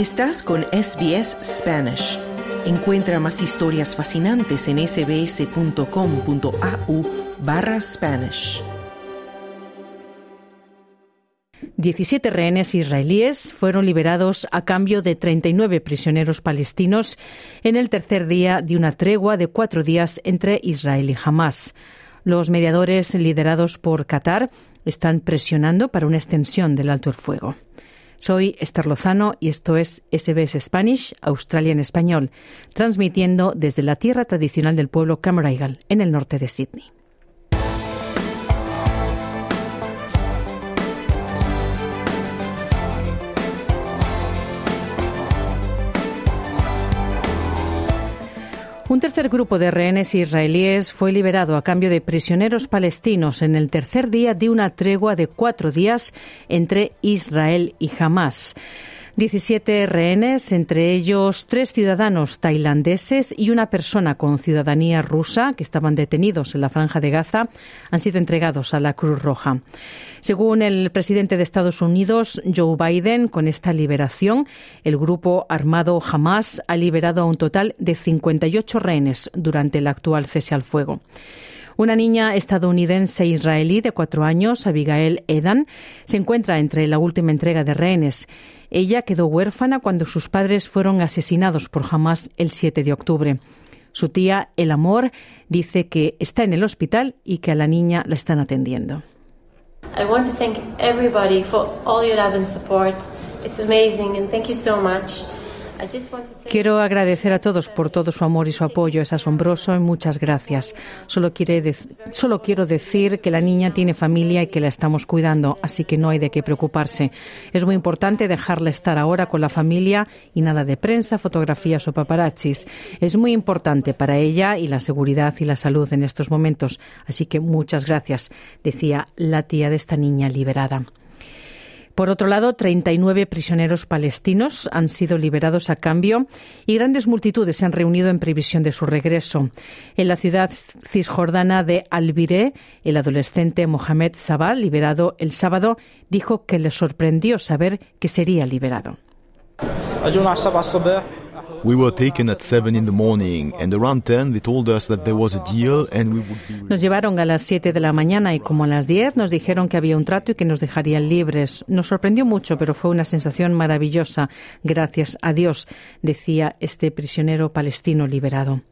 Estás con SBS Spanish. Encuentra más historias fascinantes en sbs.com.au barra Spanish. 17 rehenes israelíes fueron liberados a cambio de 39 prisioneros palestinos en el tercer día de una tregua de cuatro días entre Israel y Hamas. Los mediadores liderados por Qatar están presionando para una extensión del alto el fuego. Soy Esther Lozano y esto es SBS Spanish, Australia en español, transmitiendo desde la tierra tradicional del pueblo Camaraigal, en el norte de Sydney. Un tercer grupo de rehenes israelíes fue liberado a cambio de prisioneros palestinos en el tercer día de una tregua de cuatro días entre Israel y Hamas. 17 rehenes, entre ellos tres ciudadanos tailandeses y una persona con ciudadanía rusa que estaban detenidos en la franja de Gaza, han sido entregados a la Cruz Roja. Según el presidente de Estados Unidos, Joe Biden, con esta liberación, el grupo armado Hamas ha liberado a un total de 58 rehenes durante el actual cese al fuego. Una niña estadounidense israelí de cuatro años, Abigail Edan, se encuentra entre la última entrega de rehenes. Ella quedó huérfana cuando sus padres fueron asesinados por Hamas el 7 de octubre. Su tía, El Amor, dice que está en el hospital y que a la niña la están atendiendo. I want to thank everybody for all your love and support. It's amazing and thank you so much. Quiero agradecer a todos por todo su amor y su apoyo. Es asombroso y muchas gracias. Solo, quiere solo quiero decir que la niña tiene familia y que la estamos cuidando, así que no hay de qué preocuparse. Es muy importante dejarla estar ahora con la familia y nada de prensa, fotografías o paparazzis. Es muy importante para ella y la seguridad y la salud en estos momentos. Así que muchas gracias, decía la tía de esta niña liberada. Por otro lado, 39 prisioneros palestinos han sido liberados a cambio y grandes multitudes se han reunido en previsión de su regreso. En la ciudad cisjordana de Albiré, el adolescente Mohamed Sabah, liberado el sábado, dijo que le sorprendió saber que sería liberado. We were taken at 7 in the morning and around 10 they told us that there was a deal and we would be Nos llevaron a las 7 de la mañana y como a las 10 nos dijeron que había un trato y que nos dejarían libres. Nos sorprendió mucho, pero fue una sensación maravillosa. Gracias a Dios, decía este prisionero palestino liberado.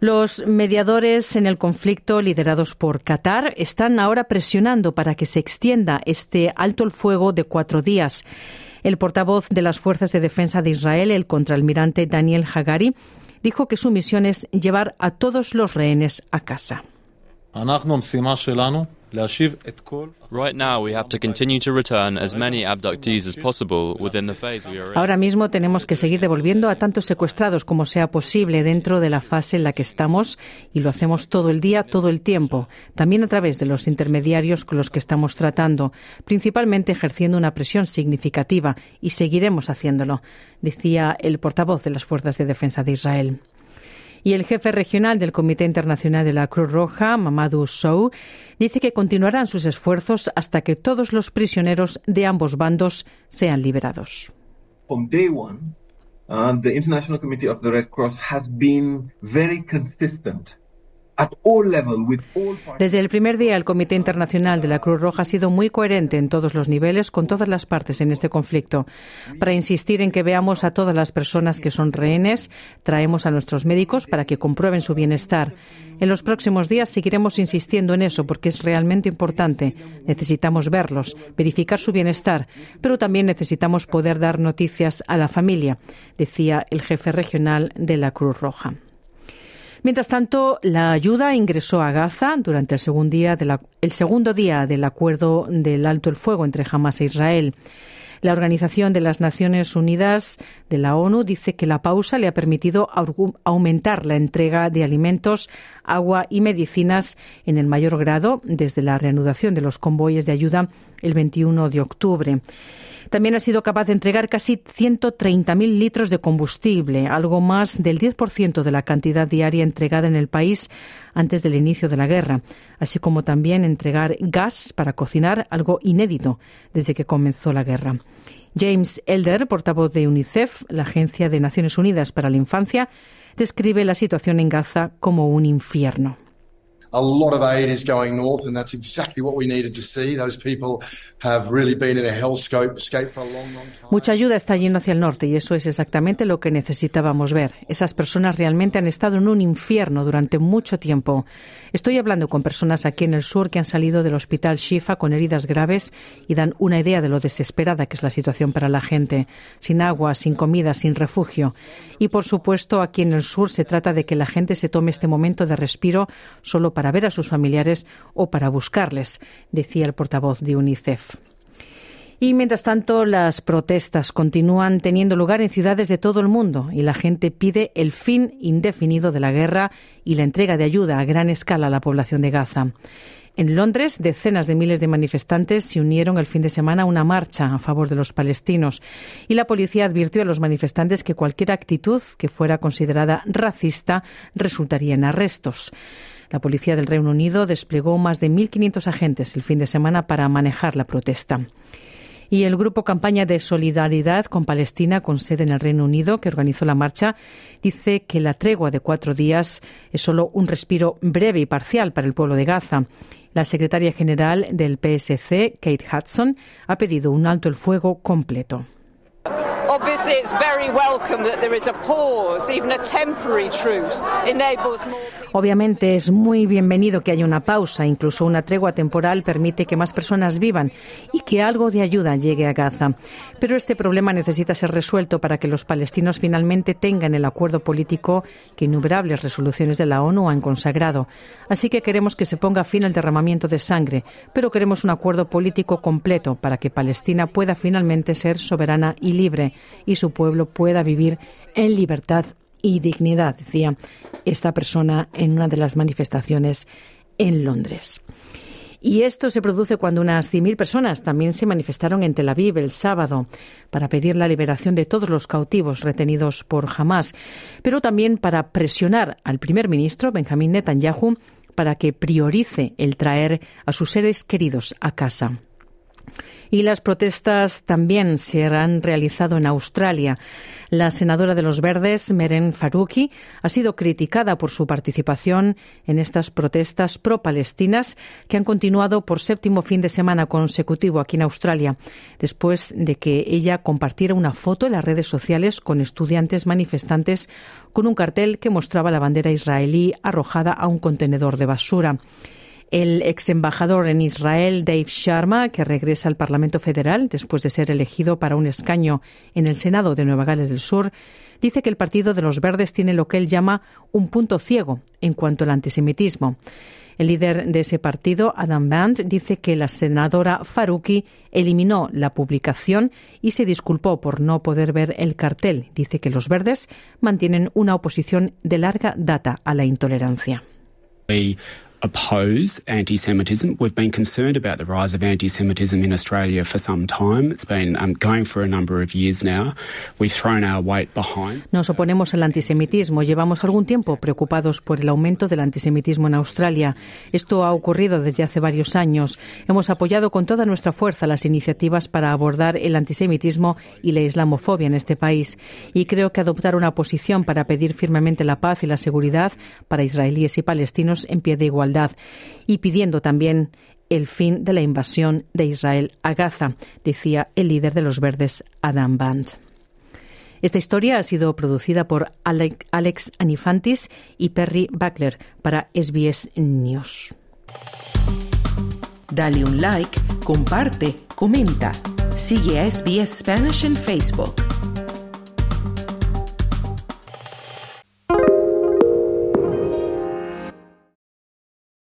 Los mediadores en el conflicto, liderados por Qatar, están ahora presionando para que se extienda este alto el fuego de cuatro días. El portavoz de las Fuerzas de Defensa de Israel, el contraalmirante Daniel Hagari, dijo que su misión es llevar a todos los rehenes a casa. Ahora mismo tenemos que seguir devolviendo a tantos secuestrados como sea posible dentro de la fase en la que estamos y lo hacemos todo el día, todo el tiempo, también a través de los intermediarios con los que estamos tratando, principalmente ejerciendo una presión significativa y seguiremos haciéndolo, decía el portavoz de las Fuerzas de Defensa de Israel. Y el jefe regional del Comité Internacional de la Cruz Roja, Mamadou Sow, dice que continuarán sus esfuerzos hasta que todos los prisioneros de ambos bandos sean liberados. Uh, desde el primer día, el Comité Internacional de la Cruz Roja ha sido muy coherente en todos los niveles con todas las partes en este conflicto. Para insistir en que veamos a todas las personas que son rehenes, traemos a nuestros médicos para que comprueben su bienestar. En los próximos días seguiremos insistiendo en eso porque es realmente importante. Necesitamos verlos, verificar su bienestar, pero también necesitamos poder dar noticias a la familia, decía el jefe regional de la Cruz Roja. Mientras tanto, la ayuda ingresó a Gaza durante el segundo día, del acuerdo del alto el fuego entre Hamas e Israel. La Organización de las Naciones Unidas de la ONU dice que la pausa le ha permitido aumentar la entrega de alimentos, agua y medicinas en el mayor grado desde la reanudación de los convoyes de ayuda el 21 de octubre. También ha sido capaz de entregar casi 130.000 litros de combustible, algo más del 10% de la cantidad diaria entregada en el país antes del inicio de la guerra, así como también entregar gas para cocinar, algo inédito desde que comenzó la guerra. James Elder, portavoz de UNICEF, la Agencia de Naciones Unidas para la Infancia, describe la situación en Gaza como un infierno. A lot of aid is going north, and that's exactly what we needed to see. Those people have really been in a hellscape for a long, long time. Mucha ayuda está yendo hacia el norte y eso es exactamente lo que necesitábamos ver. Esas personas realmente han estado en un infierno durante mucho tiempo. Estoy hablando con personas aquí en el sur que han salido del hospital Shifa con heridas graves y dan una idea de lo desesperada que es la situación para la gente, sin agua, sin comida, sin refugio. Y por supuesto, aquí en el sur se trata de que la gente se tome este momento de respiro solo para ver a sus familiares o para buscarles, decía el portavoz de UNICEF. Y mientras tanto, las protestas continúan teniendo lugar en ciudades de todo el mundo y la gente pide el fin indefinido de la guerra y la entrega de ayuda a gran escala a la población de Gaza. En Londres, decenas de miles de manifestantes se unieron el fin de semana a una marcha a favor de los palestinos y la policía advirtió a los manifestantes que cualquier actitud que fuera considerada racista resultaría en arrestos. La policía del Reino Unido desplegó más de 1.500 agentes el fin de semana para manejar la protesta. Y el grupo Campaña de Solidaridad con Palestina, con sede en el Reino Unido, que organizó la marcha, dice que la tregua de cuatro días es solo un respiro breve y parcial para el pueblo de Gaza. La secretaria general del PSC, Kate Hudson, ha pedido un alto el fuego completo. Obviously, it's very welcome that there is a pause, even a temporary truce, enables more Obviamente es muy bienvenido que haya una pausa, incluso una tregua temporal permite que más personas vivan y que algo de ayuda llegue a Gaza. Pero este problema necesita ser resuelto para que los palestinos finalmente tengan el acuerdo político que innumerables resoluciones de la ONU han consagrado. Así que queremos que se ponga fin al derramamiento de sangre, pero queremos un acuerdo político completo para que Palestina pueda finalmente ser soberana y libre y su pueblo pueda vivir en libertad y dignidad, decía esta persona en una de las manifestaciones en Londres. Y esto se produce cuando unas 100.000 personas también se manifestaron en Tel Aviv el sábado para pedir la liberación de todos los cautivos retenidos por Hamas, pero también para presionar al primer ministro Benjamín Netanyahu para que priorice el traer a sus seres queridos a casa. Y las protestas también se han realizado en Australia. La senadora de los Verdes, Meren Faruqi, ha sido criticada por su participación en estas protestas pro-palestinas que han continuado por séptimo fin de semana consecutivo aquí en Australia, después de que ella compartiera una foto en las redes sociales con estudiantes manifestantes con un cartel que mostraba la bandera israelí arrojada a un contenedor de basura. El ex embajador en Israel, Dave Sharma, que regresa al Parlamento Federal después de ser elegido para un escaño en el Senado de Nueva Gales del Sur, dice que el Partido de los Verdes tiene lo que él llama un punto ciego en cuanto al antisemitismo. El líder de ese partido, Adam Band, dice que la senadora Faruqi eliminó la publicación y se disculpó por no poder ver el cartel. Dice que los verdes mantienen una oposición de larga data a la intolerancia. Oppose anti Semitism. We've been concerned about the rise of anti Semitism in Australia for some time. It's been um, going for a number of years now. We've thrown our weight behind. Nos oponemos al antisemitismo. Llevamos algún tiempo preocupados por el aumento del antisemitismo en Australia. Esto ha ocurrido desde hace varios años. Hemos apoyado con toda nuestra fuerza las iniciativas para abordar el antisemitismo y la islamofobia en este país. Y creo que adoptar una posición para pedir firmemente la paz y la seguridad para israelíes y palestinos en pie de y pidiendo también el fin de la invasión de Israel a Gaza, decía el líder de los verdes, Adam Band. Esta historia ha sido producida por Alex Anifantis y Perry Buckler para SBS News. Dale un like, comparte, comenta. Sigue a SBS Spanish en Facebook.